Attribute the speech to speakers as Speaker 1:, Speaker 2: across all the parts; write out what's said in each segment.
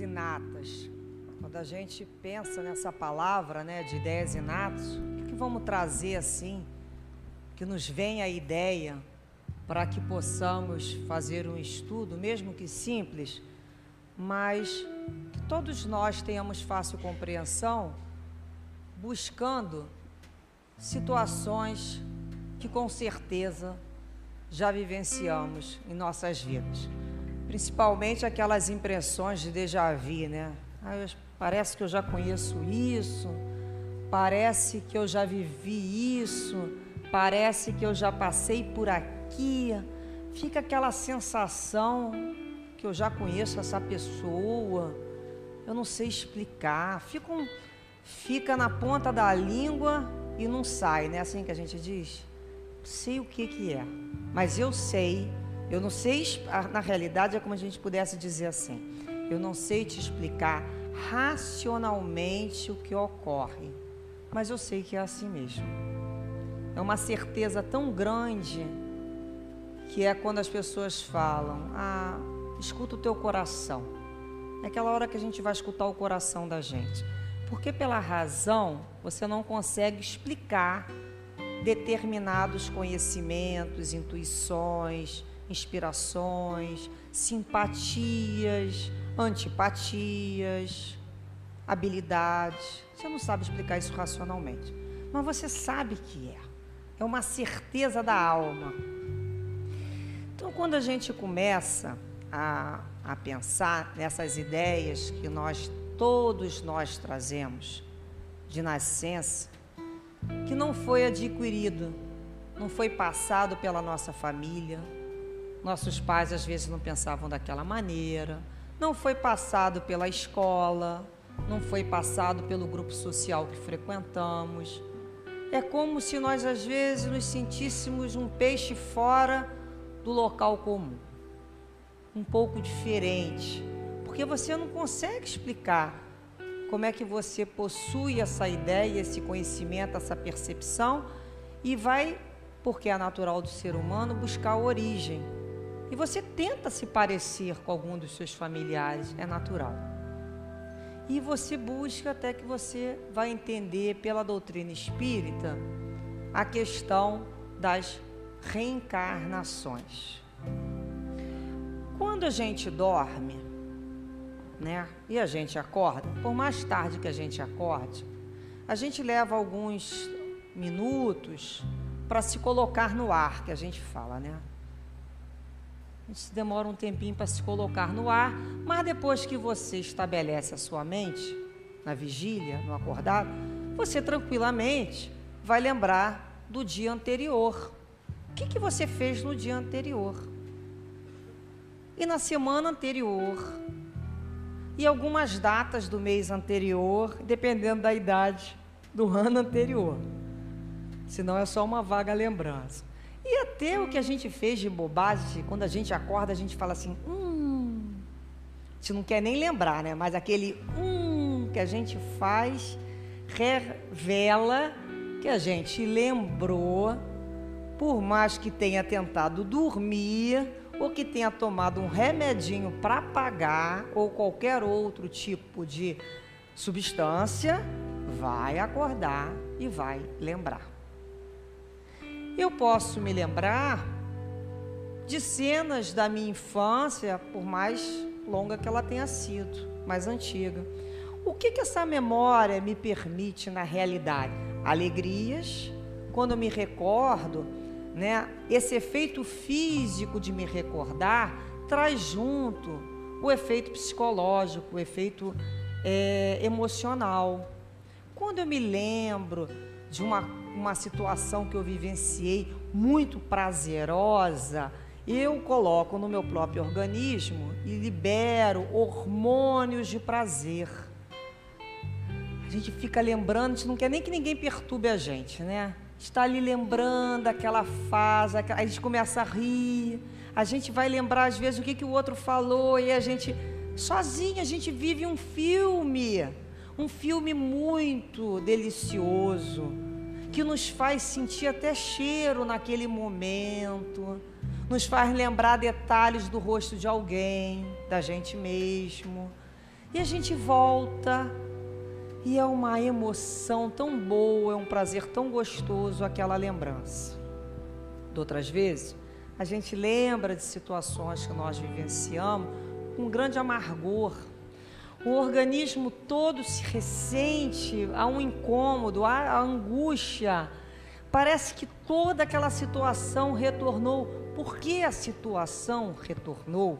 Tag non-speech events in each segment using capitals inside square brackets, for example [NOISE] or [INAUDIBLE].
Speaker 1: inatas. Quando a gente pensa nessa palavra, né, de ideias inatas, o que, que vamos trazer assim, que nos venha a ideia para que possamos fazer um estudo, mesmo que simples, mas que todos nós tenhamos fácil compreensão, buscando situações que com certeza já vivenciamos em nossas vidas. Principalmente aquelas impressões de déjà vu, né? Ah, parece que eu já conheço isso, parece que eu já vivi isso, parece que eu já passei por aqui. Fica aquela sensação que eu já conheço essa pessoa, eu não sei explicar. Fica, um, fica na ponta da língua e não sai, né? Assim que a gente diz. Sei o que, que é, mas eu sei eu não sei, na realidade é como a gente pudesse dizer assim: eu não sei te explicar racionalmente o que ocorre, mas eu sei que é assim mesmo. É uma certeza tão grande que é quando as pessoas falam: ah, escuta o teu coração. É aquela hora que a gente vai escutar o coração da gente. Porque pela razão você não consegue explicar determinados conhecimentos, intuições, inspirações, simpatias, antipatias, habilidades. Você não sabe explicar isso racionalmente, mas você sabe que é. É uma certeza da alma. Então, quando a gente começa a, a pensar nessas ideias que nós, todos nós trazemos de nascença, que não foi adquirido, não foi passado pela nossa família, nossos pais às vezes não pensavam daquela maneira, não foi passado pela escola, não foi passado pelo grupo social que frequentamos. É como se nós às vezes nos sentíssemos um peixe fora do local comum, um pouco diferente, porque você não consegue explicar como é que você possui essa ideia, esse conhecimento, essa percepção e vai, porque é natural do ser humano, buscar a origem e você tenta se parecer com algum dos seus familiares, é natural. E você busca até que você vai entender pela doutrina espírita a questão das reencarnações. Quando a gente dorme, né, e a gente acorda, por mais tarde que a gente acorde, a gente leva alguns minutos para se colocar no ar, que a gente fala, né? Isso demora um tempinho para se colocar no ar, mas depois que você estabelece a sua mente, na vigília, no acordado, você tranquilamente vai lembrar do dia anterior. O que, que você fez no dia anterior? E na semana anterior? E algumas datas do mês anterior, dependendo da idade do ano anterior. Senão é só uma vaga lembrança. E até o que a gente fez de bobagem, quando a gente acorda, a gente fala assim, hum. A gente não quer nem lembrar, né? Mas aquele hum que a gente faz revela que a gente lembrou, por mais que tenha tentado dormir, ou que tenha tomado um remedinho para apagar, ou qualquer outro tipo de substância, vai acordar e vai lembrar. Eu posso me lembrar de cenas da minha infância, por mais longa que ela tenha sido, mais antiga. O que, que essa memória me permite na realidade? Alegrias, quando eu me recordo, né? Esse efeito físico de me recordar traz junto o efeito psicológico, o efeito é, emocional. Quando eu me lembro de uma uma situação que eu vivenciei muito prazerosa, eu coloco no meu próprio organismo e libero hormônios de prazer. A gente fica lembrando, a gente não quer nem que ninguém perturbe a gente, né? Está ali lembrando aquela fase, a gente começa a rir, a gente vai lembrar às vezes o que, que o outro falou e a gente, sozinho, a gente vive um filme, um filme muito delicioso que nos faz sentir até cheiro naquele momento, nos faz lembrar detalhes do rosto de alguém, da gente mesmo. E a gente volta e é uma emoção tão boa, é um prazer tão gostoso aquela lembrança. De outras vezes, a gente lembra de situações que nós vivenciamos com grande amargor. O organismo todo se ressente, há um incômodo, há angústia. Parece que toda aquela situação retornou. Por que a situação retornou?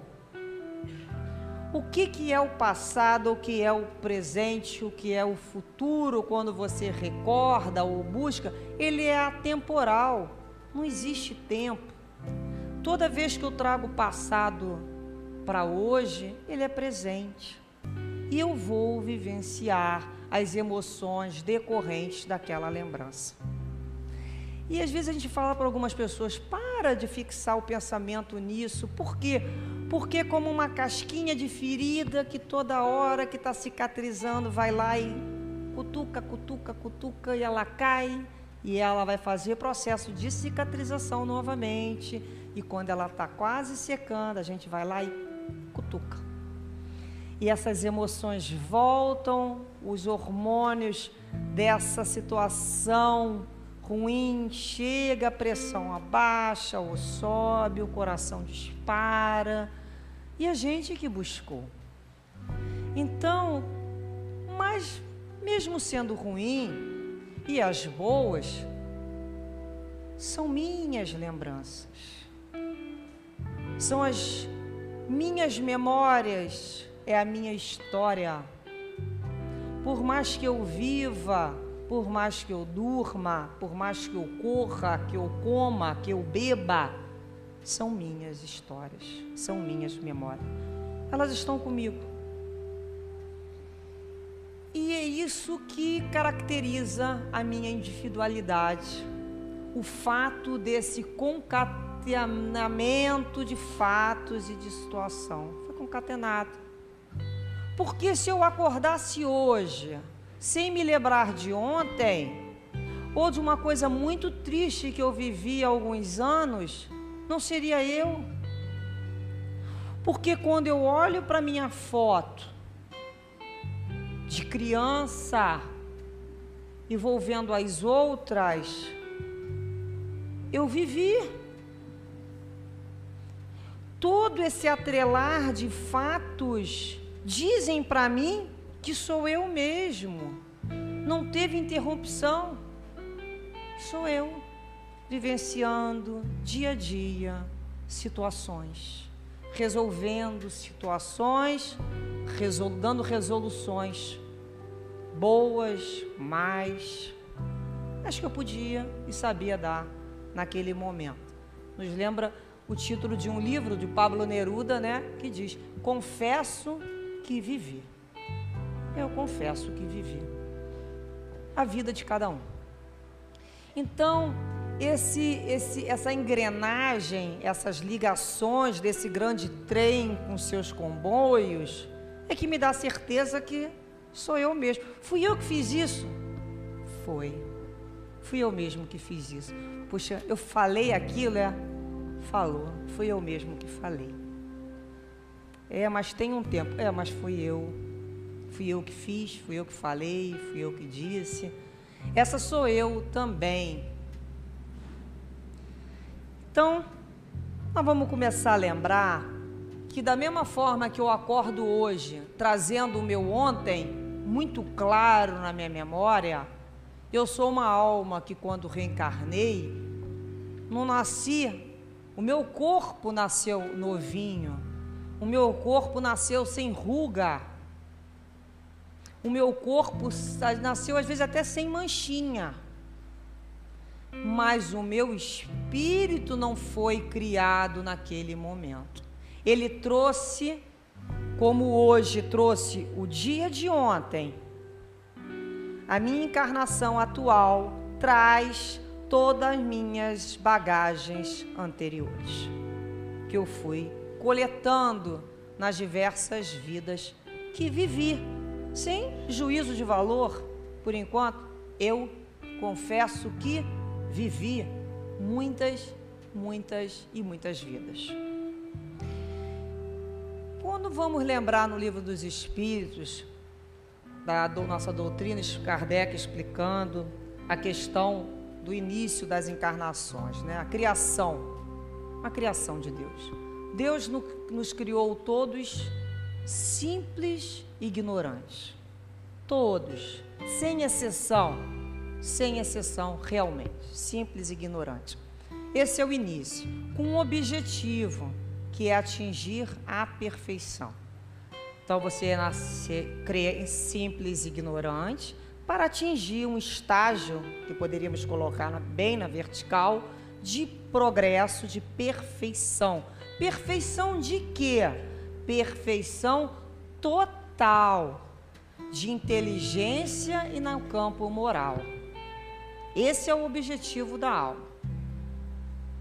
Speaker 1: O que, que é o passado, o que é o presente, o que é o futuro, quando você recorda ou busca, ele é atemporal, não existe tempo. Toda vez que eu trago o passado para hoje, ele é presente. E eu vou vivenciar as emoções decorrentes daquela lembrança. E às vezes a gente fala para algumas pessoas: para de fixar o pensamento nisso. Por quê? Porque é como uma casquinha de ferida que toda hora que está cicatrizando vai lá e cutuca, cutuca, cutuca e ela cai e ela vai fazer processo de cicatrização novamente. E quando ela está quase secando, a gente vai lá e cutuca. E essas emoções voltam, os hormônios dessa situação ruim, chega, a pressão abaixa ou sobe, o coração dispara. E a gente que buscou. Então, mas mesmo sendo ruim, e as boas, são minhas lembranças. São as minhas memórias, é a minha história. Por mais que eu viva por mais que eu durma, por mais que eu corra, que eu coma, que eu beba, são minhas histórias, são minhas memórias. Elas estão comigo. E é isso que caracteriza a minha individualidade. O fato desse concatenamento de fatos e de situação. Foi concatenado. Porque se eu acordasse hoje sem me lembrar de ontem, ou de uma coisa muito triste que eu vivi há alguns anos, não seria eu. Porque quando eu olho para minha foto de criança e vou vendo as outras, eu vivi. Todo esse atrelar de fatos dizem para mim que sou eu mesmo. Não teve interrupção. Sou eu vivenciando dia a dia situações, resolvendo situações, resol dando resoluções boas, mais acho que eu podia e sabia dar naquele momento. Nos lembra o título de um livro de Pablo Neruda, né, que diz: Confesso que vivi eu confesso que vivi. A vida de cada um. Então, esse, esse, essa engrenagem, essas ligações desse grande trem com seus comboios, é que me dá certeza que sou eu mesmo. Fui eu que fiz isso? Foi. Fui eu mesmo que fiz isso. Puxa, eu falei aquilo, é? Falou. Fui eu mesmo que falei. É, mas tem um tempo. É, mas fui eu fui eu que fiz, fui eu que falei, fui eu que disse. Essa sou eu também. Então, nós vamos começar a lembrar que, da mesma forma que eu acordo hoje, trazendo o meu ontem muito claro na minha memória, eu sou uma alma que, quando reencarnei, não nasci, o meu corpo nasceu novinho, o meu corpo nasceu sem ruga, o meu corpo nasceu às vezes até sem manchinha. Mas o meu espírito não foi criado naquele momento. Ele trouxe, como hoje trouxe o dia de ontem, a minha encarnação atual traz todas as minhas bagagens anteriores, que eu fui coletando nas diversas vidas que vivi sem juízo de valor, por enquanto, eu confesso que vivi muitas, muitas e muitas vidas. Quando vamos lembrar no livro dos Espíritos, da nossa doutrina, Kardec explicando a questão do início das encarnações, né? a criação, a criação de Deus. Deus no, nos criou todos simples e ignorantes. Todos, sem exceção, sem exceção, realmente, simples e ignorante. Esse é o início, com um objetivo, que é atingir a perfeição. Então você nascer, cria simples e ignorante para atingir um estágio que poderíamos colocar bem na vertical de progresso, de perfeição. Perfeição de quê? Perfeição total de inteligência e no campo moral. Esse é o objetivo da alma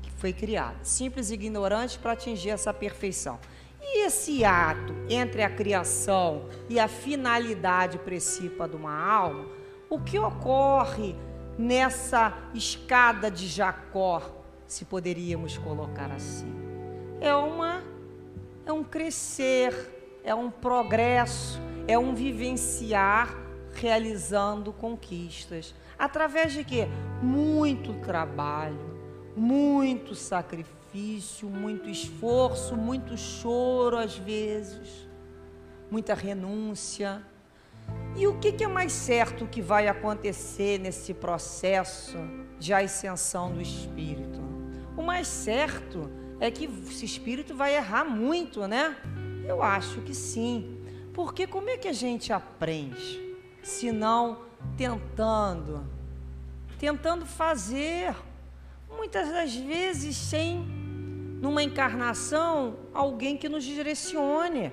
Speaker 1: que foi criada, simples e ignorante para atingir essa perfeição. E esse ato entre a criação e a finalidade principal de uma alma, o que ocorre nessa escada de Jacó, se poderíamos colocar assim? É uma é um crescer, é um progresso, é um vivenciar realizando conquistas. Através de quê? Muito trabalho, muito sacrifício, muito esforço, muito choro às vezes, muita renúncia. E o que, é mais certo que vai acontecer nesse processo de ascensão do espírito? O mais certo é que esse espírito vai errar muito, né? Eu acho que sim. Porque como é que a gente aprende? Se não tentando, tentando fazer, muitas das vezes sem, numa encarnação, alguém que nos direcione.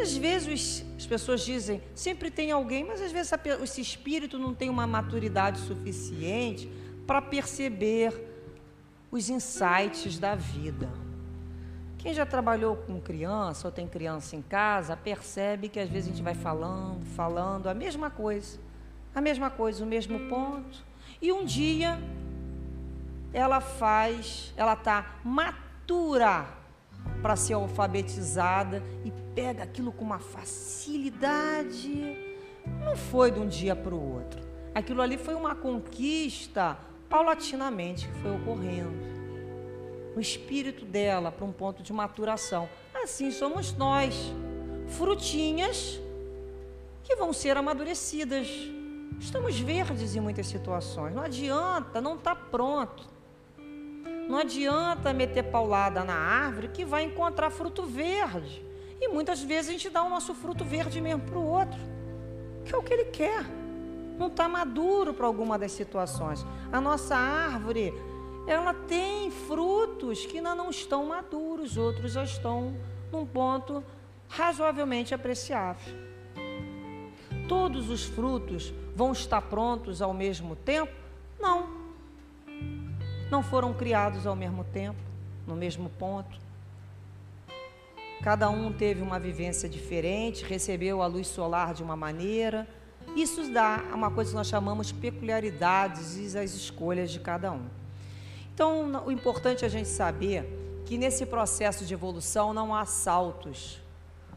Speaker 1: Às vezes as pessoas dizem, sempre tem alguém, mas às vezes esse espírito não tem uma maturidade suficiente para perceber os insights da vida. Quem já trabalhou com criança ou tem criança em casa, percebe que às vezes a gente vai falando, falando a mesma coisa, a mesma coisa, o mesmo ponto. E um dia ela faz, ela está matura para ser alfabetizada e pega aquilo com uma facilidade. Não foi de um dia para o outro. Aquilo ali foi uma conquista paulatinamente que foi ocorrendo o espírito dela para um ponto de maturação. Assim somos nós, frutinhas que vão ser amadurecidas. Estamos verdes em muitas situações. Não adianta, não está pronto. Não adianta meter paulada na árvore que vai encontrar fruto verde. E muitas vezes a gente dá o nosso fruto verde mesmo para o outro, que é o que ele quer. Não está maduro para alguma das situações. A nossa árvore ela tem frutos que ainda não estão maduros, outros já estão num ponto razoavelmente apreciável. Todos os frutos vão estar prontos ao mesmo tempo? Não. Não foram criados ao mesmo tempo, no mesmo ponto. Cada um teve uma vivência diferente, recebeu a luz solar de uma maneira. Isso dá uma coisa que nós chamamos peculiaridades e as escolhas de cada um. Então, o importante é a gente saber que nesse processo de evolução não há saltos,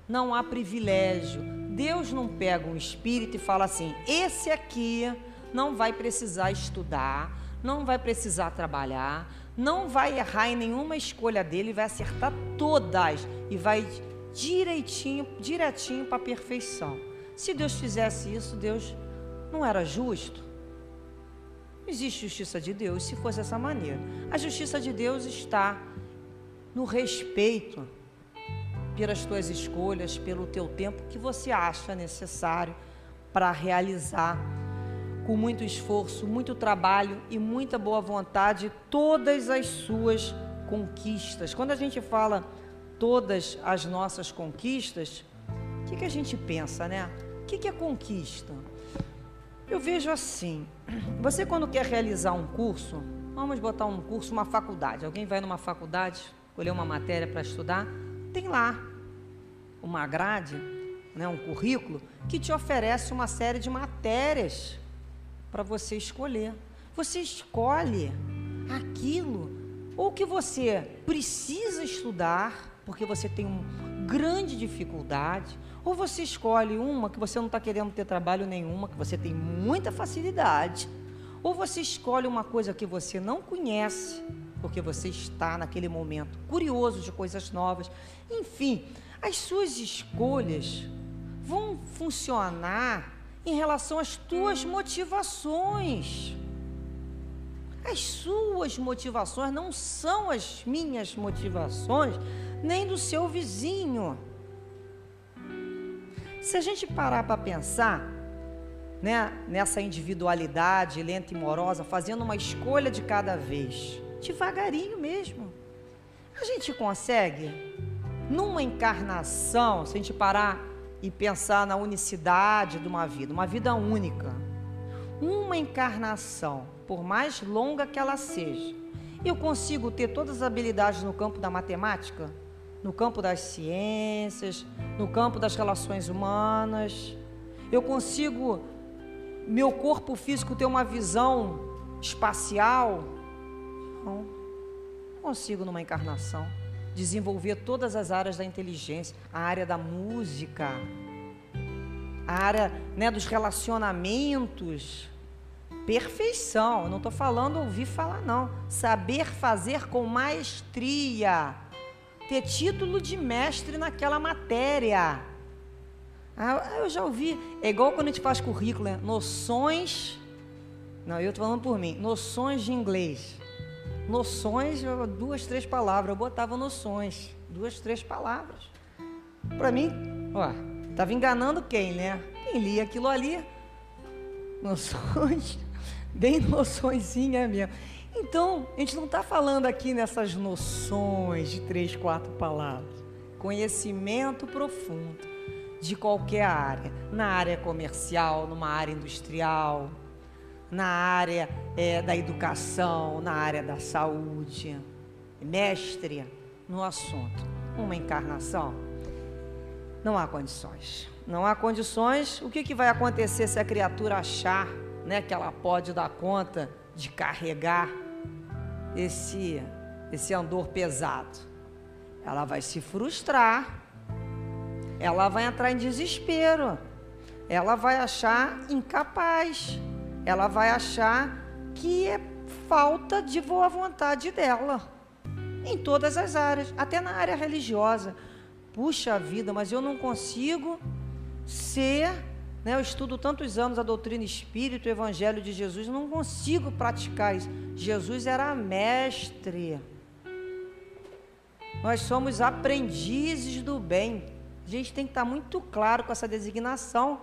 Speaker 1: não há privilégio. Deus não pega um espírito e fala assim: esse aqui não vai precisar estudar, não vai precisar trabalhar, não vai errar em nenhuma escolha dele, vai acertar todas e vai direitinho, direitinho para a perfeição. Se Deus fizesse isso, Deus não era justo? existe justiça de Deus se fosse dessa maneira. A justiça de Deus está no respeito pelas tuas escolhas, pelo teu tempo que você acha necessário para realizar com muito esforço, muito trabalho e muita boa vontade todas as suas conquistas. Quando a gente fala todas as nossas conquistas, o que, que a gente pensa, né? Que, que é conquista? Eu vejo assim: você, quando quer realizar um curso, vamos botar um curso, uma faculdade. Alguém vai numa faculdade, escolher uma matéria para estudar, tem lá uma grade, né, um currículo, que te oferece uma série de matérias para você escolher. Você escolhe aquilo ou que você precisa estudar porque você tem uma grande dificuldade, ou você escolhe uma que você não está querendo ter trabalho nenhuma, que você tem muita facilidade, ou você escolhe uma coisa que você não conhece, porque você está naquele momento curioso de coisas novas. Enfim, as suas escolhas vão funcionar em relação às tuas motivações. As suas motivações não são as minhas motivações, nem do seu vizinho. Se a gente parar para pensar, né, nessa individualidade lenta e morosa, fazendo uma escolha de cada vez, devagarinho mesmo, a gente consegue, numa encarnação, se a gente parar e pensar na unicidade de uma vida, uma vida única, uma encarnação, por mais longa que ela seja, eu consigo ter todas as habilidades no campo da matemática, no campo das ciências, no campo das relações humanas. Eu consigo, meu corpo físico, ter uma visão espacial. Não, consigo numa encarnação desenvolver todas as áreas da inteligência, a área da música, a área né, dos relacionamentos. Perfeição, eu não estou falando ouvir falar, não. Saber fazer com maestria, ter título de mestre naquela matéria. Ah, eu já ouvi, é igual quando a gente faz currículo, né? noções. Não, eu estou falando por mim, noções de inglês. Noções, duas, três palavras. Eu botava noções, duas, três palavras. Para mim, ó, estava enganando quem, né? Quem lia aquilo ali, noções, [LAUGHS] bem noçõezinha mesmo. Então, a gente não está falando aqui nessas noções de três, quatro palavras. Conhecimento profundo de qualquer área, na área comercial, numa área industrial, na área é, da educação, na área da saúde, mestre no assunto. Uma encarnação, não há condições. Não há condições. O que, que vai acontecer se a criatura achar né, que ela pode dar conta de carregar esse, esse andor pesado? Ela vai se frustrar, ela vai entrar em desespero, ela vai achar incapaz ela vai achar que é falta de boa vontade dela em todas as áreas, até na área religiosa. Puxa vida, mas eu não consigo ser, né, eu estudo tantos anos a doutrina espírita, o evangelho de Jesus, não consigo praticar isso. Jesus era mestre. Nós somos aprendizes do bem. A gente tem que estar muito claro com essa designação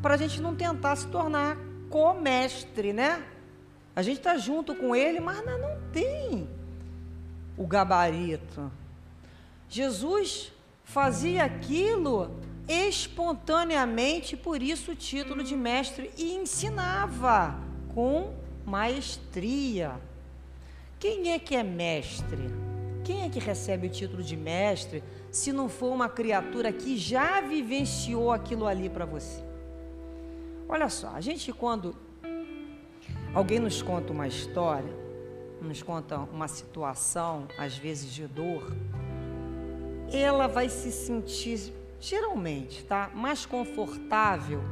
Speaker 1: para a gente não tentar se tornar co-mestre, né? A gente está junto com ele, mas não tem o gabarito. Jesus fazia aquilo espontaneamente, por isso o título de mestre, e ensinava com maestria. Quem é que é mestre? Quem é que recebe o título de mestre se não for uma criatura que já vivenciou aquilo ali para você? Olha só, a gente quando alguém nos conta uma história, nos conta uma situação, às vezes de dor, ela vai se sentir geralmente, tá, mais confortável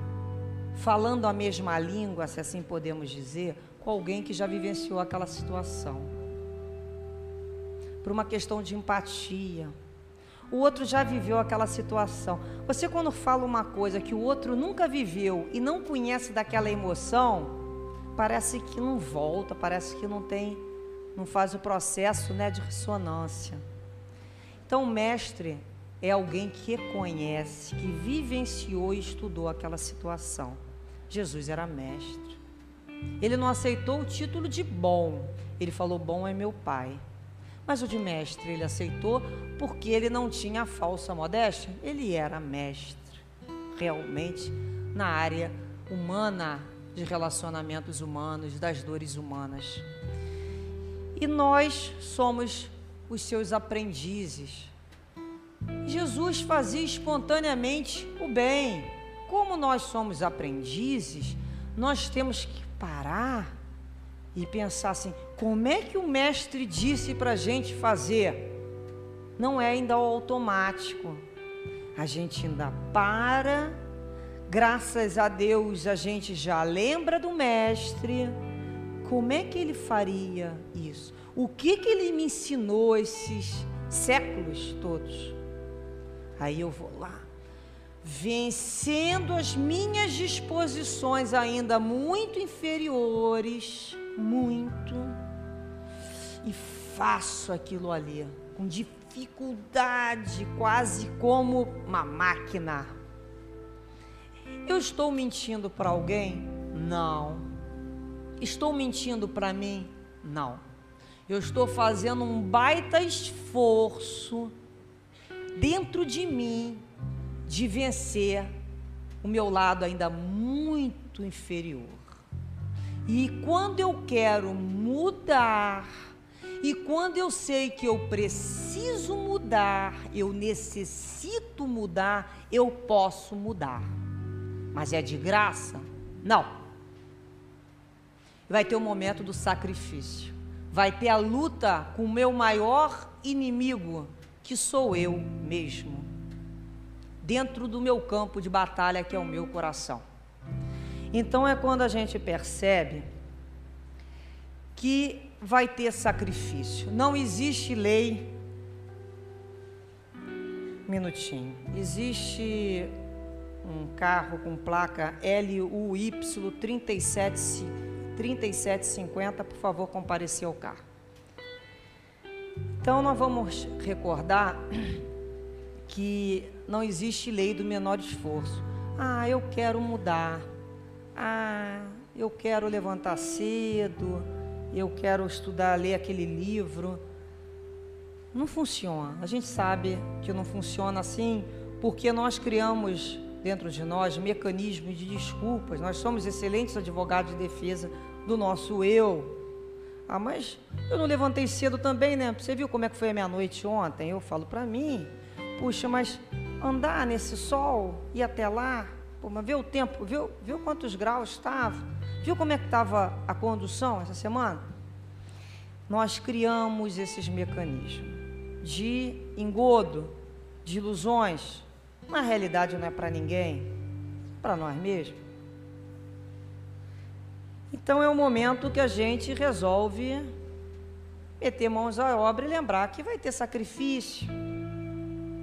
Speaker 1: falando a mesma língua, se assim podemos dizer, com alguém que já vivenciou aquela situação. Por uma questão de empatia, o outro já viveu aquela situação. Você, quando fala uma coisa que o outro nunca viveu e não conhece daquela emoção, parece que não volta, parece que não tem, não faz o processo né, de ressonância. Então, o mestre é alguém que conhece, que vivenciou e estudou aquela situação. Jesus era mestre. Ele não aceitou o título de bom, ele falou: Bom é meu Pai. Mas o de mestre ele aceitou porque ele não tinha falsa modéstia, ele era mestre, realmente, na área humana, de relacionamentos humanos, das dores humanas. E nós somos os seus aprendizes. Jesus fazia espontaneamente o bem. Como nós somos aprendizes, nós temos que parar e pensar assim: como é que o mestre disse para a gente fazer? não é ainda automático. A gente ainda para, graças a Deus a gente já lembra do mestre. Como é que ele faria isso? O que que ele me ensinou esses séculos todos? Aí eu vou lá, vencendo as minhas disposições ainda muito inferiores, muito, e faço aquilo ali com dificuldade, quase como uma máquina. Eu estou mentindo para alguém? Não. Estou mentindo para mim? Não. Eu estou fazendo um baita esforço dentro de mim de vencer o meu lado ainda muito inferior. E quando eu quero mudar, e quando eu sei que eu preciso mudar, eu necessito mudar, eu posso mudar. Mas é de graça? Não. Vai ter o momento do sacrifício. Vai ter a luta com o meu maior inimigo, que sou eu mesmo. Dentro do meu campo de batalha, que é o meu coração. Então é quando a gente percebe que vai ter sacrifício. Não existe lei. Minutinho. Existe um carro com placa LUY 37, 3750, por favor, comparecer ao carro. Então, nós vamos recordar que não existe lei do menor esforço. Ah, eu quero mudar. Ah, eu quero levantar cedo eu quero estudar, ler aquele livro. Não funciona. A gente sabe que não funciona assim porque nós criamos dentro de nós mecanismos de desculpas. Nós somos excelentes advogados de defesa do nosso eu. Ah, mas eu não levantei cedo também, né? Você viu como é que foi a minha noite ontem? Eu falo para mim, puxa, mas andar nesse sol e até lá, pô, mas vê o tempo, viu, viu quantos graus estava? Viu como é que estava a condução essa semana? Nós criamos esses mecanismos de engodo, de ilusões. Na realidade não é para ninguém, para nós mesmos. Então é o momento que a gente resolve meter mãos à obra e lembrar que vai ter sacrifício.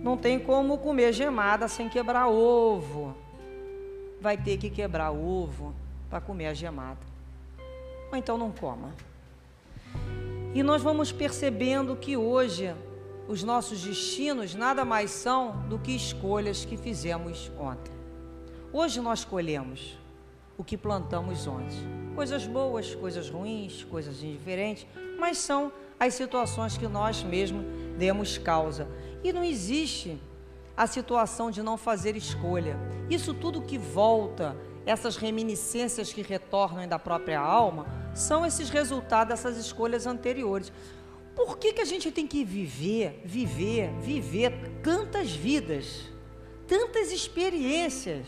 Speaker 1: Não tem como comer gemada sem quebrar ovo. Vai ter que quebrar ovo para comer a gemada. Ou então não coma. E nós vamos percebendo que hoje os nossos destinos nada mais são do que escolhas que fizemos ontem. Hoje nós colhemos o que plantamos ontem. Coisas boas, coisas ruins, coisas indiferentes, mas são as situações que nós mesmos demos causa. E não existe a situação de não fazer escolha. Isso tudo que volta essas reminiscências que retornam da própria alma, são esses resultados dessas escolhas anteriores. Por que, que a gente tem que viver, viver, viver tantas vidas, tantas experiências?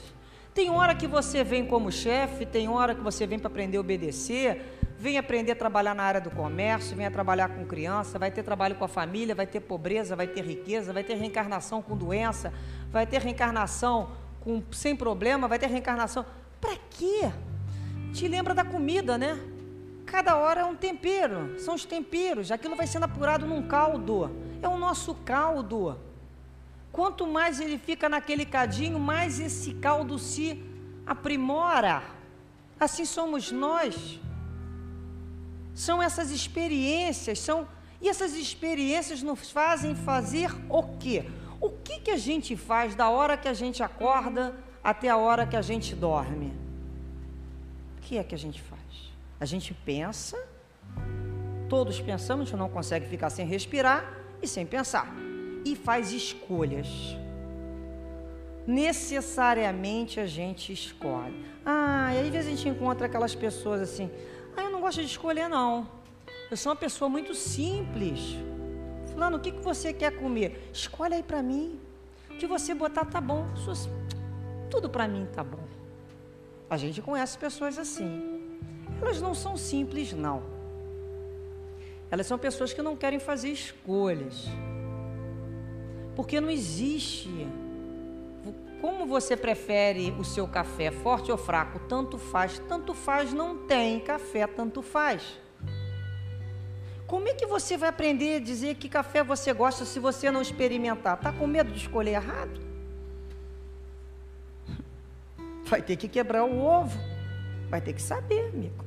Speaker 1: Tem hora que você vem como chefe, tem hora que você vem para aprender a obedecer, vem aprender a trabalhar na área do comércio, vem a trabalhar com criança, vai ter trabalho com a família, vai ter pobreza, vai ter riqueza, vai ter reencarnação com doença, vai ter reencarnação com, sem problema, vai ter reencarnação. Para quê? Te lembra da comida, né? Cada hora é um tempero, são os temperos, aquilo vai sendo apurado num caldo, é o nosso caldo. Quanto mais ele fica naquele cadinho, mais esse caldo se aprimora. Assim somos nós. São essas experiências, são e essas experiências nos fazem fazer o quê? O que que a gente faz da hora que a gente acorda até a hora que a gente dorme. O que é que a gente faz? A gente pensa, todos pensamos, a gente não consegue ficar sem respirar e sem pensar, e faz escolhas. Necessariamente a gente escolhe. Ah, e às vezes a gente encontra aquelas pessoas assim: ah, eu não gosto de escolher, não. Eu sou uma pessoa muito simples. Fulano, o que, que você quer comer? Escolhe aí para mim. O que você botar tá bom tudo para mim tá bom. A gente conhece pessoas assim. Elas não são simples, não. Elas são pessoas que não querem fazer escolhas. Porque não existe. Como você prefere o seu café, forte ou fraco? Tanto faz, tanto faz, não tem café, tanto faz. Como é que você vai aprender a dizer que café você gosta se você não experimentar? Tá com medo de escolher errado? [LAUGHS] Vai ter que quebrar o ovo. Vai ter que saber, amigo.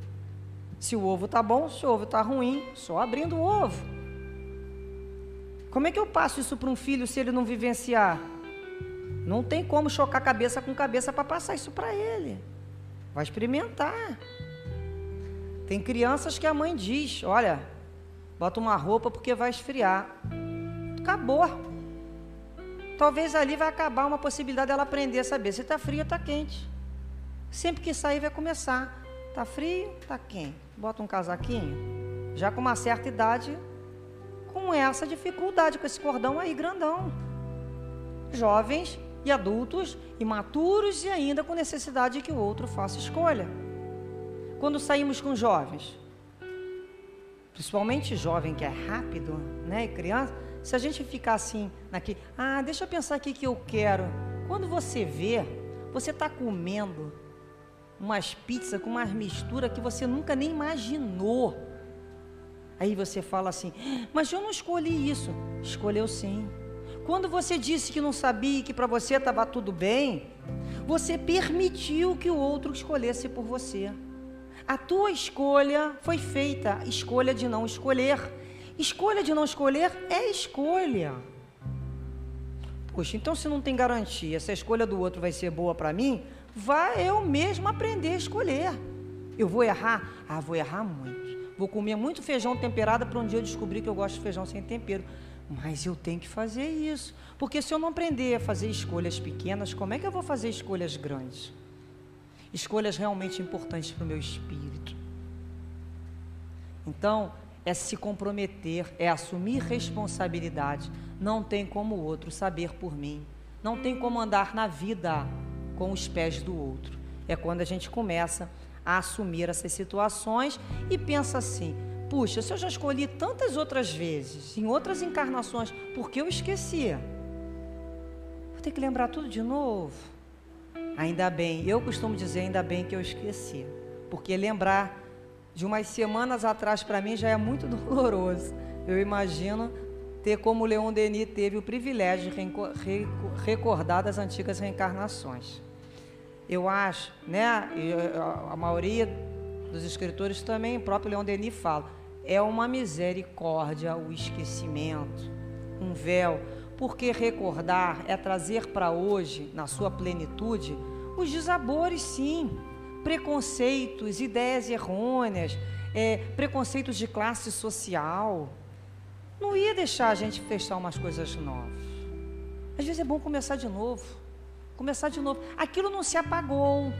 Speaker 1: Se o ovo tá bom, se o ovo tá ruim, só abrindo o ovo. Como é que eu passo isso para um filho se ele não vivenciar? Não tem como chocar cabeça com cabeça para passar isso para ele. Vai experimentar. Tem crianças que a mãe diz: olha, bota uma roupa porque vai esfriar. Acabou. Talvez ali vai acabar uma possibilidade dela aprender a saber se está frio ou está quente. Sempre que sair vai começar. Está frio, está quente. Bota um casaquinho. Já com uma certa idade, com essa dificuldade, com esse cordão aí grandão. Jovens e adultos, imaturos e ainda com necessidade de que o outro faça escolha. Quando saímos com jovens, principalmente jovem que é rápido, né, e criança, se a gente ficar assim, aqui, ah, deixa eu pensar aqui que eu quero. Quando você vê, você está comendo umas pizzas com uma mistura que você nunca nem imaginou. Aí você fala assim, mas eu não escolhi isso. Escolheu sim. Quando você disse que não sabia que para você estava tudo bem, você permitiu que o outro escolhesse por você. A tua escolha foi feita, escolha de não escolher. Escolha de não escolher é escolha. Poxa, então se não tem garantia, se a escolha do outro vai ser boa para mim, vai eu mesmo aprender a escolher. Eu vou errar? Ah, vou errar muito. Vou comer muito feijão temperado para um dia eu descobrir que eu gosto de feijão sem tempero. Mas eu tenho que fazer isso. Porque se eu não aprender a fazer escolhas pequenas, como é que eu vou fazer escolhas grandes? Escolhas realmente importantes para o meu espírito. Então, é se comprometer, é assumir responsabilidade. Não tem como o outro saber por mim. Não tem como andar na vida com os pés do outro. É quando a gente começa a assumir essas situações e pensa assim: puxa, se eu já escolhi tantas outras vezes, em outras encarnações, por que eu esquecia? Vou ter que lembrar tudo de novo. Ainda bem, eu costumo dizer ainda bem que eu esqueci, porque lembrar de umas semanas atrás para mim já é muito [LAUGHS] doloroso. Eu imagino ter como Leon Denis teve o privilégio de recordar das antigas reencarnações. Eu acho, né, a maioria dos escritores também, o próprio Leon Denis fala, é uma misericórdia o esquecimento, um véu, porque recordar é trazer para hoje, na sua plenitude, os desabores, sim, preconceitos, ideias errôneas, é, preconceitos de classe social. Não ia deixar a gente fechar umas coisas novas. Às vezes é bom começar de novo. Começar de novo. Aquilo não se apagou.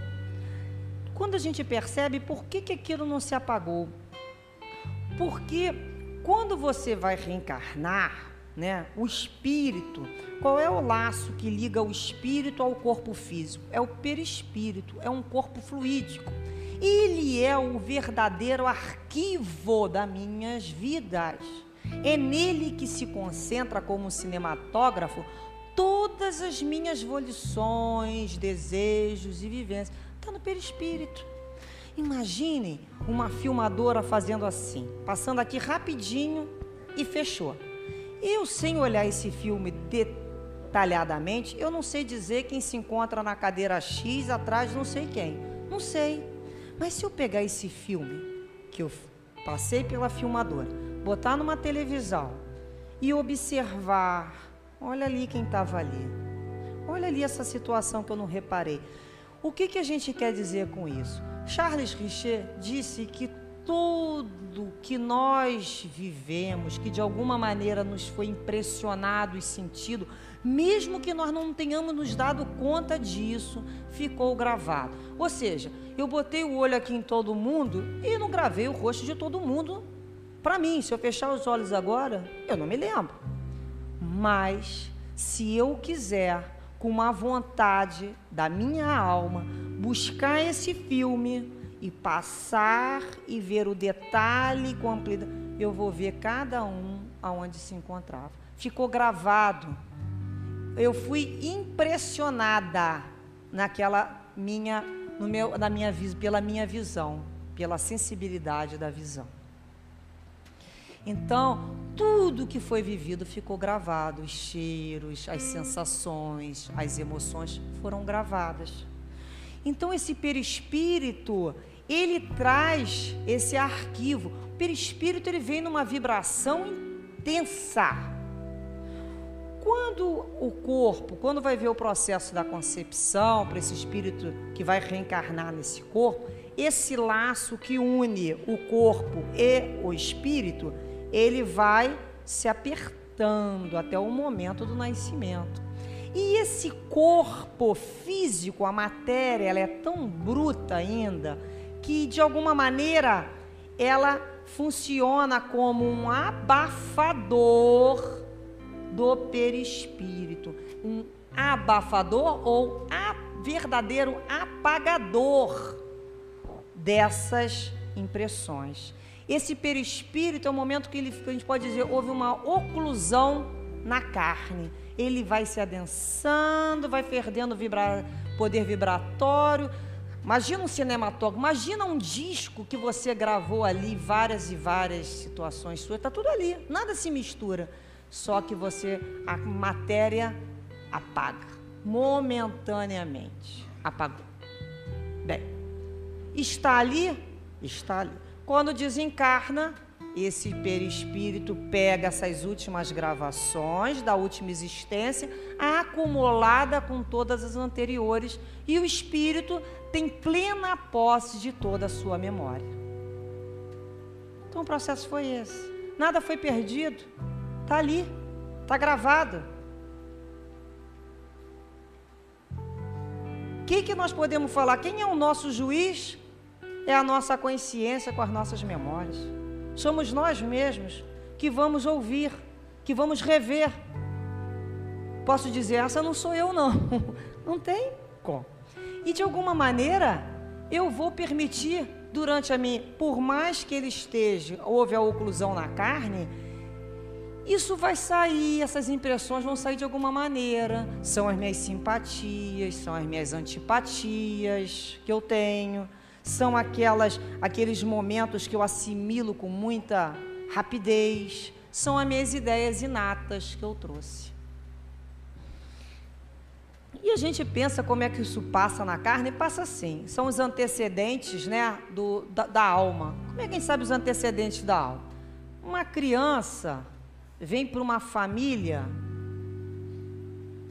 Speaker 1: Quando a gente percebe por que, que aquilo não se apagou? Porque quando você vai reencarnar, né, o espírito, qual é o laço que liga o espírito ao corpo físico? É o perispírito, é um corpo fluídico. Ele é o verdadeiro arquivo das minhas vidas. É nele que se concentra como cinematógrafo todas as minhas volições, desejos e vivências. Está no perispírito. Imaginem uma filmadora fazendo assim, passando aqui rapidinho e fechou. Eu, sem olhar esse filme detalhadamente, eu não sei dizer quem se encontra na cadeira X atrás não sei quem. Não sei. Mas se eu pegar esse filme que eu passei pela filmadora, botar numa televisão e observar, olha ali quem estava ali. Olha ali essa situação que eu não reparei. O que, que a gente quer dizer com isso? Charles Richer disse que tudo que nós vivemos, que de alguma maneira nos foi impressionado e sentido, mesmo que nós não tenhamos nos dado conta disso, ficou gravado. Ou seja, eu botei o olho aqui em todo mundo e não gravei o rosto de todo mundo para mim. Se eu fechar os olhos agora, eu não me lembro. Mas se eu quiser, com uma vontade da minha alma, buscar esse filme e passar e ver o detalhe com amplitude, eu vou ver cada um aonde se encontrava. Ficou gravado eu fui impressionada naquela minha, no meu, na minha, pela minha visão, pela sensibilidade da visão. Então, tudo que foi vivido ficou gravado, os cheiros, as sensações, as emoções foram gravadas. Então, esse perispírito, ele traz esse arquivo. O perispírito ele vem numa vibração intensa. Quando o corpo, quando vai ver o processo da concepção para esse espírito que vai reencarnar nesse corpo, esse laço que une o corpo e o espírito, ele vai se apertando até o momento do nascimento. E esse corpo físico, a matéria, ela é tão bruta ainda que de alguma maneira ela funciona como um abafador do perispírito, um abafador ou a verdadeiro apagador dessas impressões. Esse perispírito é o momento que, ele, a gente pode dizer houve uma oclusão na carne. Ele vai se adensando, vai perdendo vibra, poder vibratório. Imagina um cinematógrafo, imagina um disco que você gravou ali, várias e várias situações suas, está tudo ali, nada se mistura. Só que você, a matéria apaga, momentaneamente. Apagou. Bem, está ali? Está ali. Quando desencarna, esse perispírito pega essas últimas gravações da última existência, acumulada com todas as anteriores, e o espírito tem plena posse de toda a sua memória. Então o processo foi esse. Nada foi perdido. Está ali, está gravado. O que, que nós podemos falar? Quem é o nosso juiz? É a nossa consciência com as nossas memórias. Somos nós mesmos que vamos ouvir, que vamos rever. Posso dizer, essa não sou eu, não. [LAUGHS] Não tem como. E de alguma maneira, eu vou permitir durante a minha, por mais que ele esteja, houve a oclusão na carne, isso vai sair, essas impressões vão sair de alguma maneira. São as minhas simpatias, são as minhas antipatias que eu tenho, são aquelas, aqueles momentos que eu assimilo com muita rapidez, são as minhas ideias inatas que eu trouxe. E a gente pensa como é que isso passa na carne, passa assim. São os antecedentes né, do, da, da alma. Como é que a gente sabe os antecedentes da alma? Uma criança vem para uma família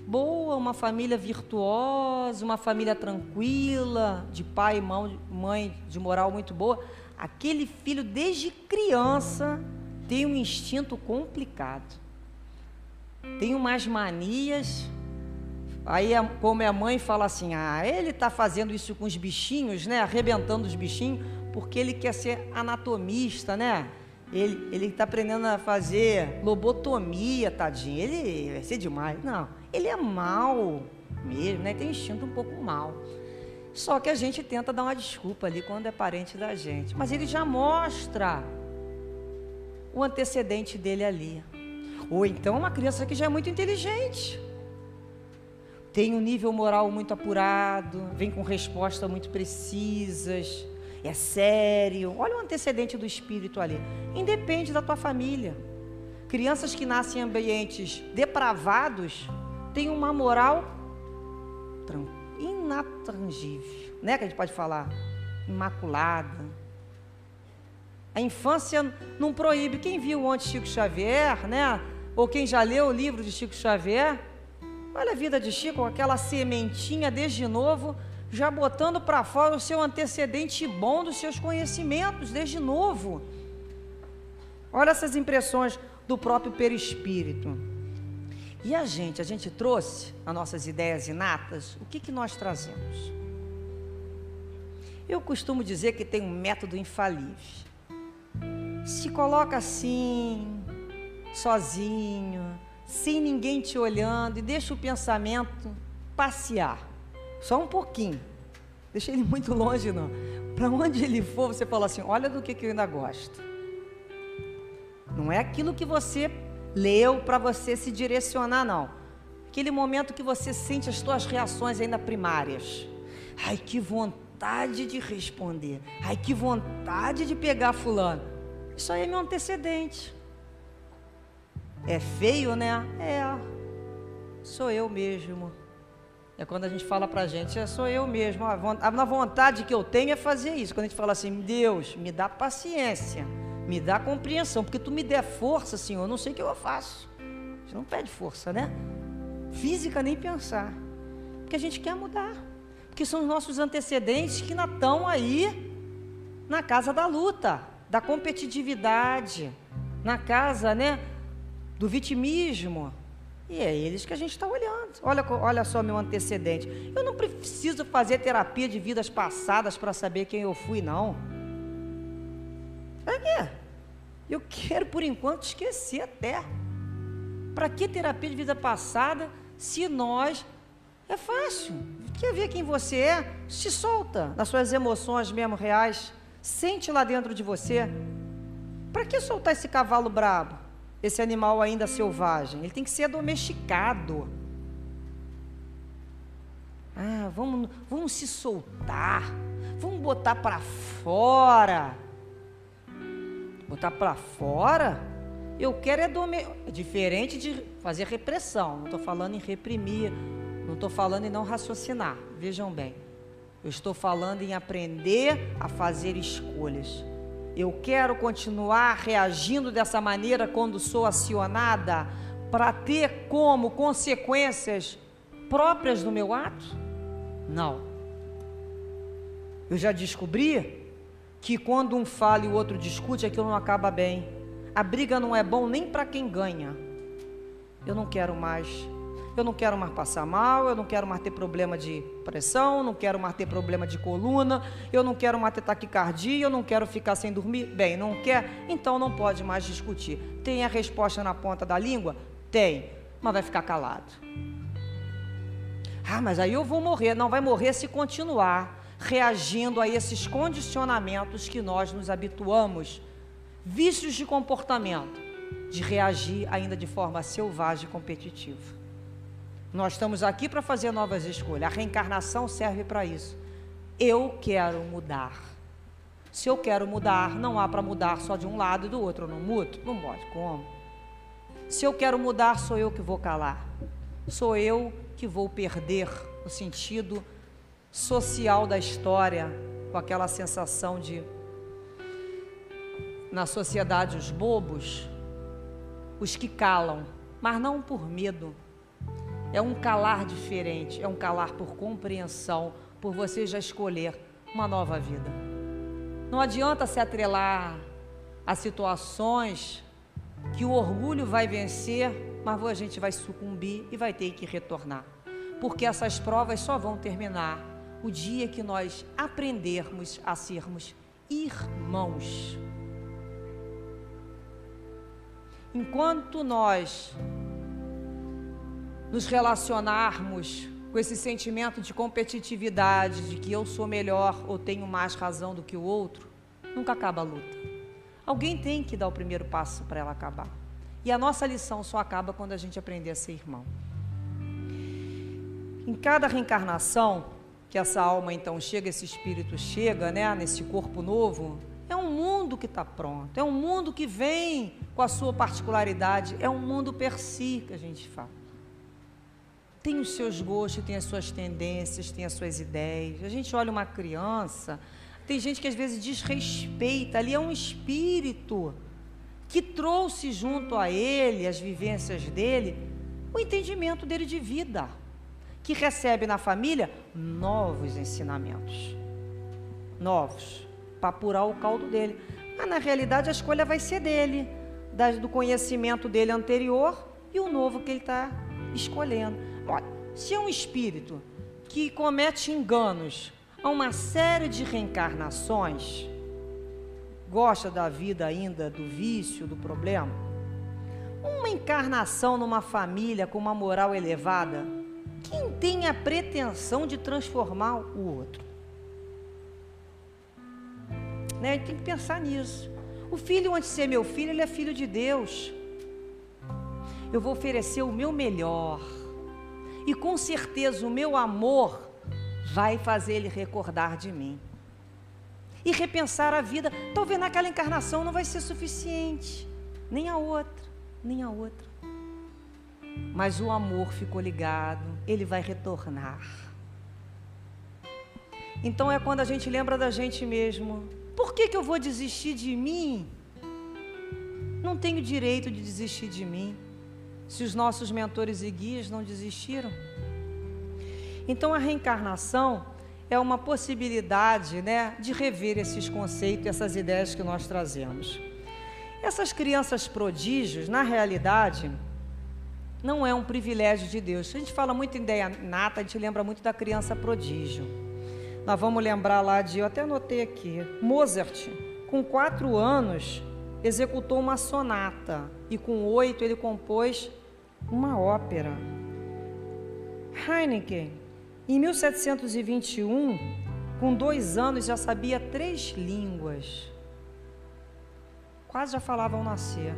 Speaker 1: boa, uma família virtuosa, uma família tranquila, de pai e mãe de moral muito boa, aquele filho desde criança tem um instinto complicado. Tem umas manias. Aí, como a mãe fala assim: ah, ele está fazendo isso com os bichinhos, né? Arrebentando os bichinhos, porque ele quer ser anatomista, né? Ele está aprendendo a fazer lobotomia, tadinho. Ele vai ser demais. Não, ele é mal mesmo, né? Tem instinto um pouco mal. Só que a gente tenta dar uma desculpa ali quando é parente da gente. Mas ele já mostra o antecedente dele ali. Ou então uma criança que já é muito inteligente. Tem um nível moral muito apurado, vem com respostas muito precisas é sério. Olha o antecedente do espírito ali. Independe da tua família. Crianças que nascem em ambientes depravados têm uma moral inatrangível, né? Que a gente pode falar imaculada. A infância não proíbe. Quem viu ontem Chico Xavier, né? Ou quem já leu o livro de Chico Xavier, olha a vida de Chico, aquela sementinha desde novo já botando para fora o seu antecedente bom dos seus conhecimentos, desde novo. Olha essas impressões do próprio perispírito. E a gente, a gente trouxe as nossas ideias inatas, o que, que nós trazemos? Eu costumo dizer que tem um método infalível. Se coloca assim, sozinho, sem ninguém te olhando, e deixa o pensamento passear. Só um pouquinho. Deixa ele muito longe, não. Para onde ele for, você fala assim: olha do que, que eu ainda gosto. Não é aquilo que você leu para você se direcionar, não. Aquele momento que você sente as suas reações ainda primárias. Ai, que vontade de responder. Ai, que vontade de pegar fulano. Isso aí é meu antecedente. É feio, né? É. Sou eu mesmo. É quando a gente fala pra gente, é sou eu mesmo. A vontade que eu tenho é fazer isso. Quando a gente fala assim, Deus, me dá paciência, me dá compreensão, porque tu me der força, Senhor, eu não sei o que eu faço. Você não pede força, né? Física nem pensar. Porque a gente quer mudar. Porque são os nossos antecedentes que estão aí na casa da luta, da competitividade, na casa, né, do vitimismo. E é eles que a gente está olhando. Olha, olha só meu antecedente. Eu não preciso fazer terapia de vidas passadas para saber quem eu fui, não. Para quê? Eu quero, por enquanto, esquecer até. Para que terapia de vida passada se nós. É fácil. Quer ver quem você é? Se solta nas suas emoções mesmo reais. Sente lá dentro de você. Para que soltar esse cavalo brabo? esse animal ainda selvagem. Ele tem que ser domesticado. Ah, vamos, vamos se soltar. Vamos botar para fora. Botar para fora? Eu quero é. É diferente de fazer repressão. Não estou falando em reprimir. Não estou falando em não raciocinar. Vejam bem. Eu estou falando em aprender a fazer escolhas eu quero continuar reagindo dessa maneira quando sou acionada para ter como consequências próprias do meu ato? Não. Eu já descobri que quando um fala e o outro discute, aquilo não acaba bem. A briga não é bom nem para quem ganha. Eu não quero mais eu não quero mais passar mal, eu não quero mais ter problema de pressão, não quero mais ter problema de coluna, eu não quero mais ter taquicardia, eu não quero ficar sem dormir. Bem, não quer? Então não pode mais discutir. Tem a resposta na ponta da língua? Tem, mas vai ficar calado. Ah, mas aí eu vou morrer. Não vai morrer se continuar reagindo a esses condicionamentos que nós nos habituamos, vícios de comportamento, de reagir ainda de forma selvagem e competitiva. Nós estamos aqui para fazer novas escolhas. A reencarnação serve para isso. Eu quero mudar. Se eu quero mudar, não há para mudar só de um lado e do outro. Eu não mudo? Não pode. Como? Se eu quero mudar, sou eu que vou calar. Sou eu que vou perder o sentido social da história, com aquela sensação de na sociedade os bobos, os que calam, mas não por medo, é um calar diferente, é um calar por compreensão, por você já escolher uma nova vida. Não adianta se atrelar a situações que o orgulho vai vencer, mas a gente vai sucumbir e vai ter que retornar. Porque essas provas só vão terminar o dia que nós aprendermos a sermos irmãos. Enquanto nós nos relacionarmos com esse sentimento de competitividade, de que eu sou melhor ou tenho mais razão do que o outro, nunca acaba a luta. Alguém tem que dar o primeiro passo para ela acabar. E a nossa lição só acaba quando a gente aprender a ser irmão. Em cada reencarnação que essa alma então chega, esse espírito chega, né, nesse corpo novo, é um mundo que está pronto, é um mundo que vem com a sua particularidade, é um mundo per si que a gente fala tem os seus gostos, tem as suas tendências, tem as suas ideias. A gente olha uma criança, tem gente que às vezes desrespeita, ali é um espírito que trouxe junto a ele, as vivências dele, o entendimento dele de vida, que recebe na família novos ensinamentos, novos, para apurar o caldo dele. Mas na realidade a escolha vai ser dele, do conhecimento dele anterior e o novo que ele está escolhendo. Olha, se é um espírito que comete enganos a uma série de reencarnações, gosta da vida ainda do vício, do problema, uma encarnação numa família com uma moral elevada, quem tem a pretensão de transformar o outro? Né? Tem que pensar nisso. O filho, antes de ser meu filho, ele é filho de Deus. Eu vou oferecer o meu melhor e com certeza o meu amor vai fazer ele recordar de mim. E repensar a vida. Talvez naquela encarnação não vai ser suficiente, nem a outra, nem a outra. Mas o amor ficou ligado, ele vai retornar. Então é quando a gente lembra da gente mesmo. Por que, que eu vou desistir de mim? Não tenho direito de desistir de mim se os nossos mentores e guias não desistiram. Então a reencarnação é uma possibilidade né, de rever esses conceitos, essas ideias que nós trazemos. Essas crianças prodígios, na realidade, não é um privilégio de Deus. A gente fala muito em ideia nata, a gente lembra muito da criança prodígio. Nós vamos lembrar lá de, eu até anotei aqui, Mozart, com quatro anos, executou uma sonata e com oito ele compôs uma ópera. Heineken, em 1721, com dois anos, já sabia três línguas. Quase já falava ao nascer.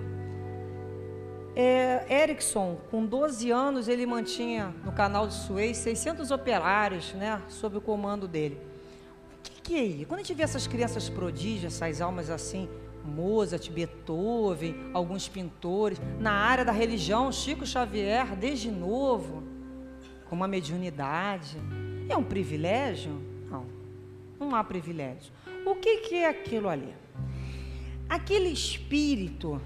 Speaker 1: É, Erickson, com 12 anos, ele mantinha no canal de Suez 600 operários né, sob o comando dele. O que, que é isso? Quando a gente vê essas crianças prodígios, essas almas assim, Mozart, Beethoven, alguns pintores. Na área da religião, Chico Xavier, desde novo, com uma mediunidade. É um privilégio? Não, não há privilégio. O que, que é aquilo ali? Aquele espírito,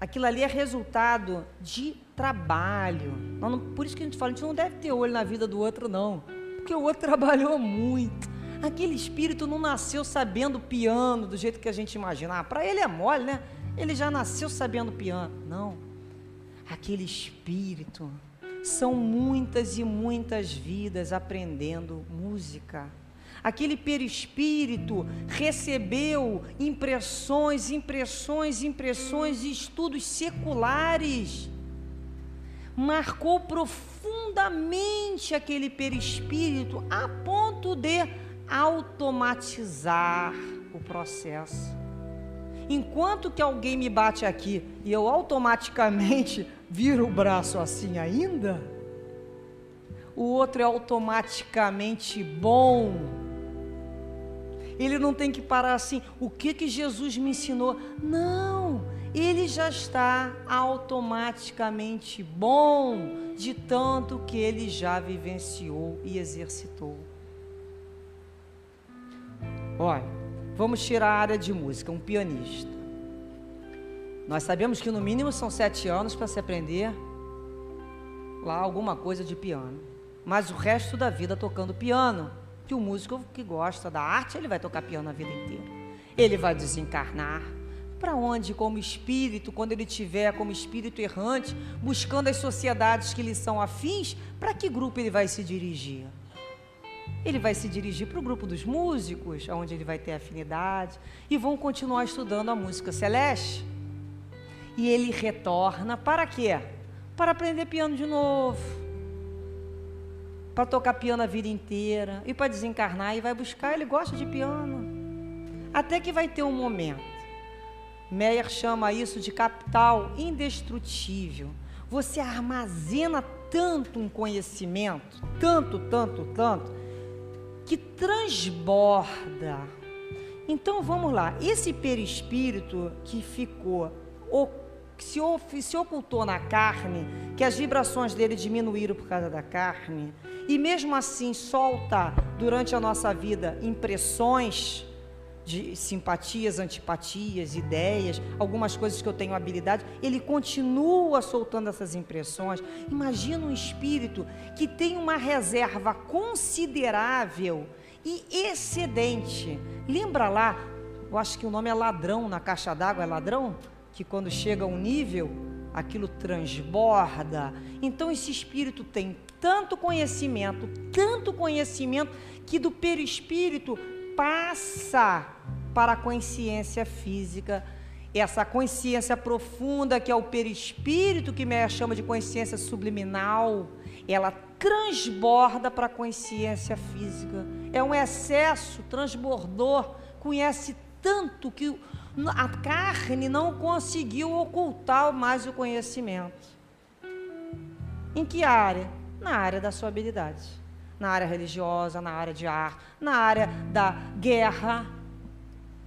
Speaker 1: aquilo ali é resultado de trabalho. Não, por isso que a gente fala, a gente não deve ter olho na vida do outro, não. Porque o outro [LAUGHS] trabalhou muito Aquele espírito não nasceu sabendo piano do jeito que a gente imagina. Ah, para ele é mole, né? Ele já nasceu sabendo piano. Não. Aquele espírito são muitas e muitas vidas aprendendo música. Aquele perispírito recebeu impressões, impressões, impressões estudos seculares. Marcou profundamente aquele perispírito a ponto de automatizar o processo. Enquanto que alguém me bate aqui e eu automaticamente [LAUGHS] viro o braço assim ainda, o outro é automaticamente bom. Ele não tem que parar assim, o que que Jesus me ensinou? Não, ele já está automaticamente bom de tanto que ele já vivenciou e exercitou. Olha, vamos tirar a área de música, um pianista. Nós sabemos que no mínimo são sete anos para se aprender lá alguma coisa de piano. Mas o resto da vida tocando piano, que o músico que gosta da arte, ele vai tocar piano a vida inteira. Ele vai desencarnar. Para onde, como espírito, quando ele tiver como espírito errante, buscando as sociedades que lhe são afins, para que grupo ele vai se dirigir? Ele vai se dirigir para o grupo dos músicos, onde ele vai ter afinidade, e vão continuar estudando a música celeste. E ele retorna para quê? Para aprender piano de novo. Para tocar piano a vida inteira. E para desencarnar e vai buscar, ele gosta de piano. Até que vai ter um momento. Meyer chama isso de capital indestrutível. Você armazena tanto um conhecimento, tanto, tanto, tanto, que transborda. Então vamos lá, esse perispírito que ficou, que se, se ocultou na carne, que as vibrações dele diminuíram por causa da carne, e mesmo assim solta durante a nossa vida impressões de simpatias, antipatias, ideias, algumas coisas que eu tenho habilidade, ele continua soltando essas impressões. Imagina um espírito que tem uma reserva considerável e excedente. Lembra lá, eu acho que o nome é ladrão na caixa d'água, é ladrão? Que quando chega a um nível, aquilo transborda. Então esse espírito tem tanto conhecimento, tanto conhecimento, que do perispírito passa para a consciência física, essa consciência profunda que é o perispírito, que me chama de consciência subliminal, ela transborda para a consciência física. É um excesso transbordor, conhece tanto que a carne não conseguiu ocultar mais o conhecimento. Em que área? na área da sua habilidade. Na área religiosa, na área de arte, na área da guerra,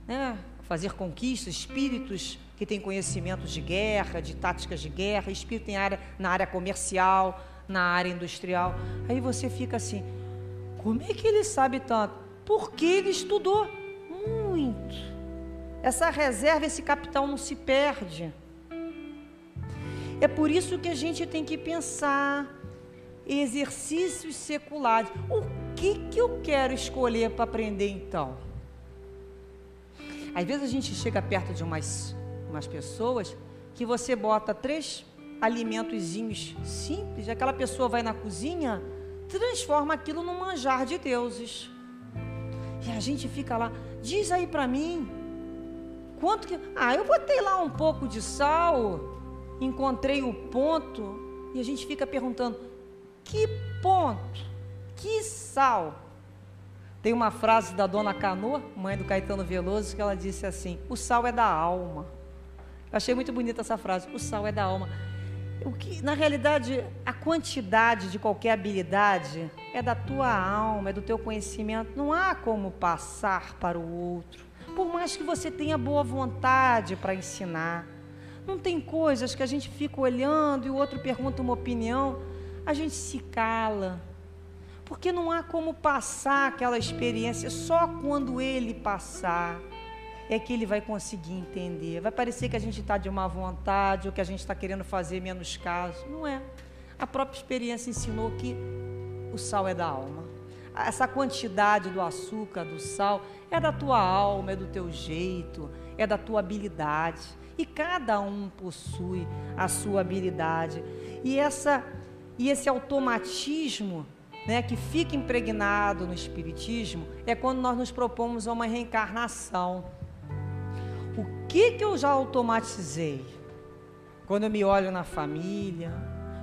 Speaker 1: né? fazer conquistas, espíritos que têm conhecimentos de guerra, de táticas de guerra, espírito em área, na área comercial, na área industrial. Aí você fica assim: como é que ele sabe tanto? Porque ele estudou muito. Essa reserva, esse capital não se perde. É por isso que a gente tem que pensar exercícios seculares. O que, que eu quero escolher para aprender então? Às vezes a gente chega perto de umas, umas pessoas que você bota três alimentozinhos simples, aquela pessoa vai na cozinha, transforma aquilo num manjar de deuses. E a gente fica lá, diz aí para mim, quanto que. Ah, eu botei lá um pouco de sal, encontrei o ponto, e a gente fica perguntando: que ponto? Que sal? Tem uma frase da dona Canoa, mãe do Caetano Veloso, que ela disse assim: o sal é da alma. Eu achei muito bonita essa frase: o sal é da alma. O que, na realidade, a quantidade de qualquer habilidade é da tua alma, é do teu conhecimento. Não há como passar para o outro. Por mais que você tenha boa vontade para ensinar. Não tem coisas que a gente fica olhando e o outro pergunta uma opinião, a gente se cala. Porque não há como passar aquela experiência só quando ele passar é que ele vai conseguir entender. Vai parecer que a gente está de má vontade ou que a gente está querendo fazer menos caso. Não é. A própria experiência ensinou que o sal é da alma. Essa quantidade do açúcar, do sal, é da tua alma, é do teu jeito, é da tua habilidade. E cada um possui a sua habilidade. E, essa, e esse automatismo né, que fica impregnado no Espiritismo é quando nós nos propomos a uma reencarnação que, que eu já automatizei? Quando eu me olho na família,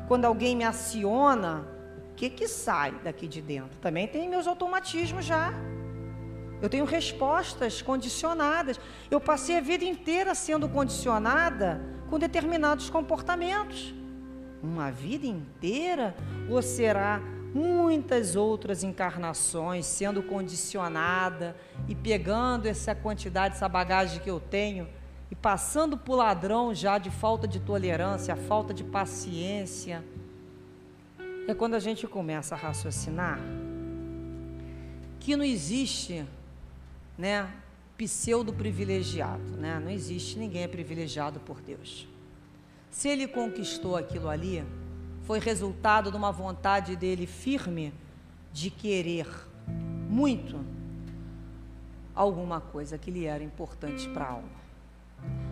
Speaker 1: quando alguém me aciona, o que, que sai daqui de dentro? Também tem meus automatismos já. Eu tenho respostas condicionadas. Eu passei a vida inteira sendo condicionada com determinados comportamentos. Uma vida inteira? Ou será muitas outras encarnações sendo condicionada e pegando essa quantidade, essa bagagem que eu tenho e passando por ladrão já de falta de tolerância, falta de paciência. É quando a gente começa a raciocinar que não existe, né, pseudo privilegiado, né? Não existe ninguém é privilegiado por Deus. Se ele conquistou aquilo ali, foi resultado de uma vontade dele firme de querer muito alguma coisa que lhe era importante para a alma.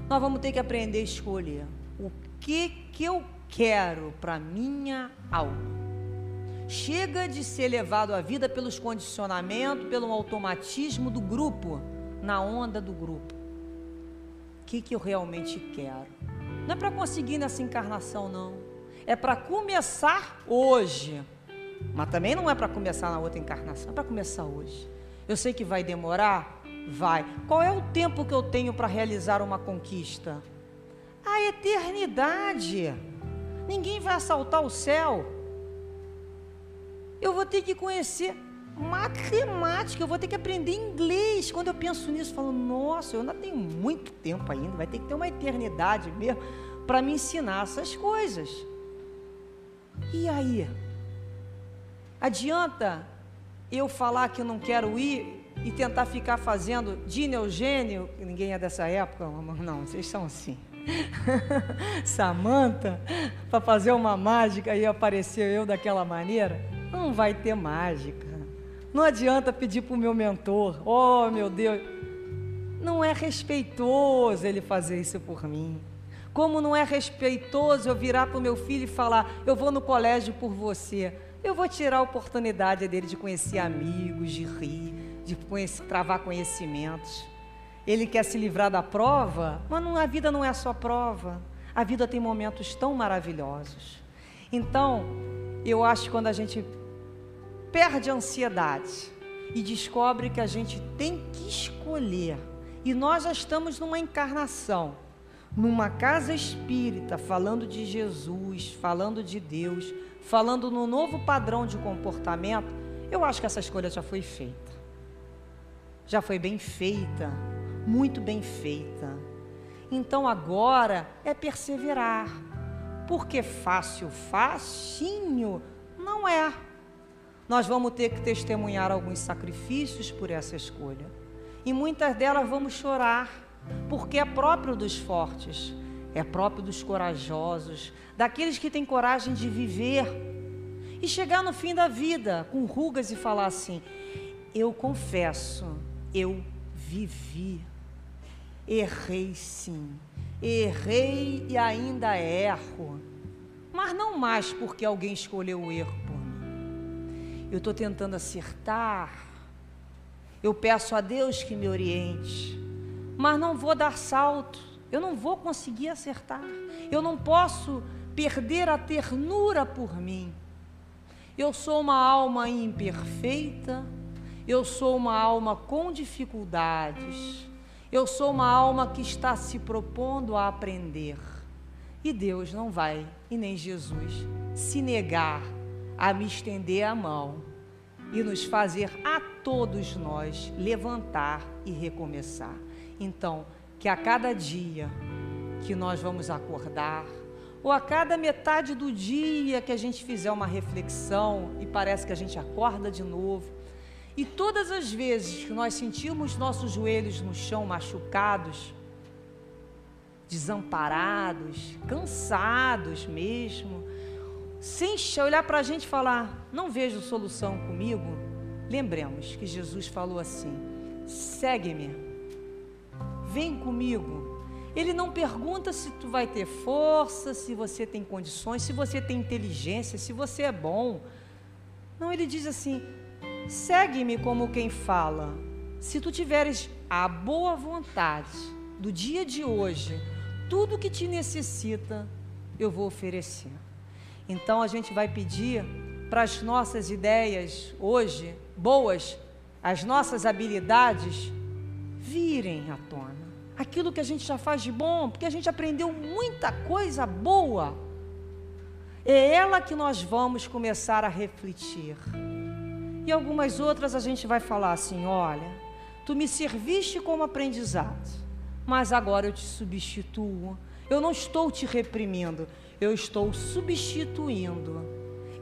Speaker 1: Nós vamos ter que aprender a escolher o que que eu quero para minha alma. Chega de ser levado à vida pelos condicionamentos, pelo automatismo do grupo, na onda do grupo. O que, que eu realmente quero? Não é para conseguir nessa encarnação, não. É para começar hoje. Mas também não é para começar na outra encarnação, é para começar hoje. Eu sei que vai demorar, vai. Qual é o tempo que eu tenho para realizar uma conquista? A eternidade. Ninguém vai assaltar o céu. Eu vou ter que conhecer matemática, eu vou ter que aprender inglês. Quando eu penso nisso, eu falo, nossa, eu ainda tenho muito tempo ainda, vai ter que ter uma eternidade mesmo para me ensinar essas coisas. E aí? Adianta eu falar que eu não quero ir e tentar ficar fazendo Dina Eugênio, ninguém é dessa época, não, vocês são assim. [LAUGHS] Samanta, para fazer uma mágica e aparecer eu daquela maneira, não vai ter mágica. Não adianta pedir para o meu mentor, oh meu Deus, não é respeitoso ele fazer isso por mim. Como não é respeitoso eu virar para o meu filho e falar, eu vou no colégio por você. Eu vou tirar a oportunidade dele de conhecer amigos, de rir, de conhecer, travar conhecimentos. Ele quer se livrar da prova, mas não, a vida não é só prova. A vida tem momentos tão maravilhosos. Então, eu acho que quando a gente perde a ansiedade e descobre que a gente tem que escolher, e nós já estamos numa encarnação, numa casa espírita, falando de Jesus, falando de Deus, falando no novo padrão de comportamento, eu acho que essa escolha já foi feita. Já foi bem feita, muito bem feita. Então agora é perseverar. Porque fácil, facinho, não é. Nós vamos ter que testemunhar alguns sacrifícios por essa escolha. E muitas delas vamos chorar, porque é próprio dos fortes, é próprio dos corajosos, daqueles que têm coragem de viver e chegar no fim da vida com rugas e falar assim: Eu confesso, eu vivi. Errei sim, errei e ainda erro, mas não mais porque alguém escolheu o erro por mim. Eu estou tentando acertar, eu peço a Deus que me oriente, mas não vou dar salto, eu não vou conseguir acertar, eu não posso perder a ternura por mim. Eu sou uma alma imperfeita, eu sou uma alma com dificuldades. Eu sou uma alma que está se propondo a aprender. E Deus não vai, e nem Jesus, se negar a me estender a mão e nos fazer a todos nós levantar e recomeçar. Então, que a cada dia que nós vamos acordar, ou a cada metade do dia que a gente fizer uma reflexão e parece que a gente acorda de novo, e todas as vezes que nós sentimos nossos joelhos no chão machucados, desamparados, cansados mesmo, sem olhar para a gente e falar, não vejo solução comigo, lembremos que Jesus falou assim: segue-me, vem comigo. Ele não pergunta se tu vai ter força, se você tem condições, se você tem inteligência, se você é bom. Não, ele diz assim: Segue-me como quem fala. Se tu tiveres a boa vontade do dia de hoje, tudo que te necessita, eu vou oferecer. Então a gente vai pedir para as nossas ideias hoje, boas, as nossas habilidades, virem à tona. Aquilo que a gente já faz de bom, porque a gente aprendeu muita coisa boa. É ela que nós vamos começar a refletir. E algumas outras a gente vai falar assim: olha, tu me serviste como aprendizado, mas agora eu te substituo. Eu não estou te reprimindo, eu estou substituindo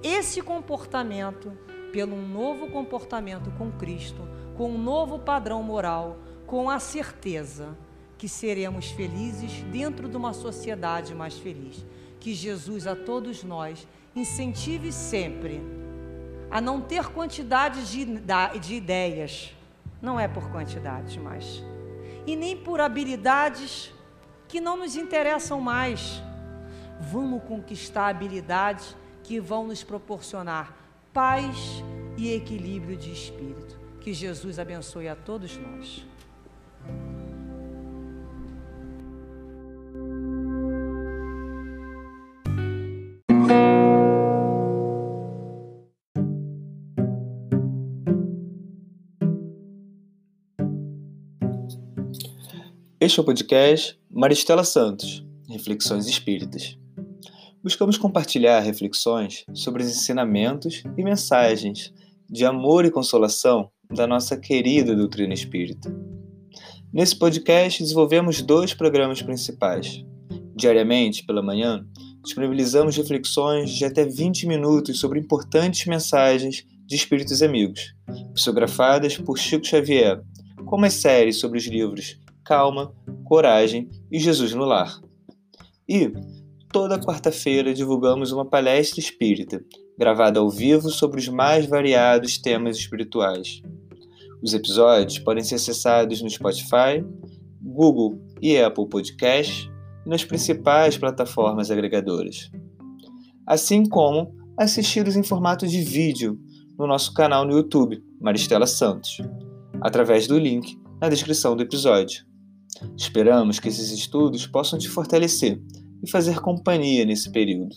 Speaker 1: esse comportamento pelo novo comportamento com Cristo, com um novo padrão moral, com a certeza que seremos felizes dentro de uma sociedade mais feliz. Que Jesus a todos nós incentive sempre a não ter quantidade de, de ideias. Não é por quantidade mais. E nem por habilidades que não nos interessam mais. Vamos conquistar habilidades que vão nos proporcionar paz e equilíbrio de espírito. Que Jesus abençoe a todos nós.
Speaker 2: Este é o podcast Maristela Santos, Reflexões Espíritas. Buscamos compartilhar reflexões sobre os ensinamentos e mensagens de amor e consolação da nossa querida doutrina espírita. Nesse podcast, desenvolvemos dois programas principais. Diariamente, pela manhã, disponibilizamos reflexões de até 20 minutos sobre importantes mensagens de espíritos amigos, psicografadas por Chico Xavier, como as séries sobre os livros calma, coragem e Jesus no lar. E toda quarta-feira divulgamos uma palestra espírita, gravada ao vivo sobre os mais variados temas espirituais. Os episódios podem ser acessados no Spotify, Google e Apple Podcasts e nas principais plataformas agregadoras. Assim como assistir-os em formato de vídeo no nosso canal no YouTube, Maristela Santos, através do link na descrição do episódio. Esperamos que esses estudos possam te fortalecer e fazer companhia nesse período.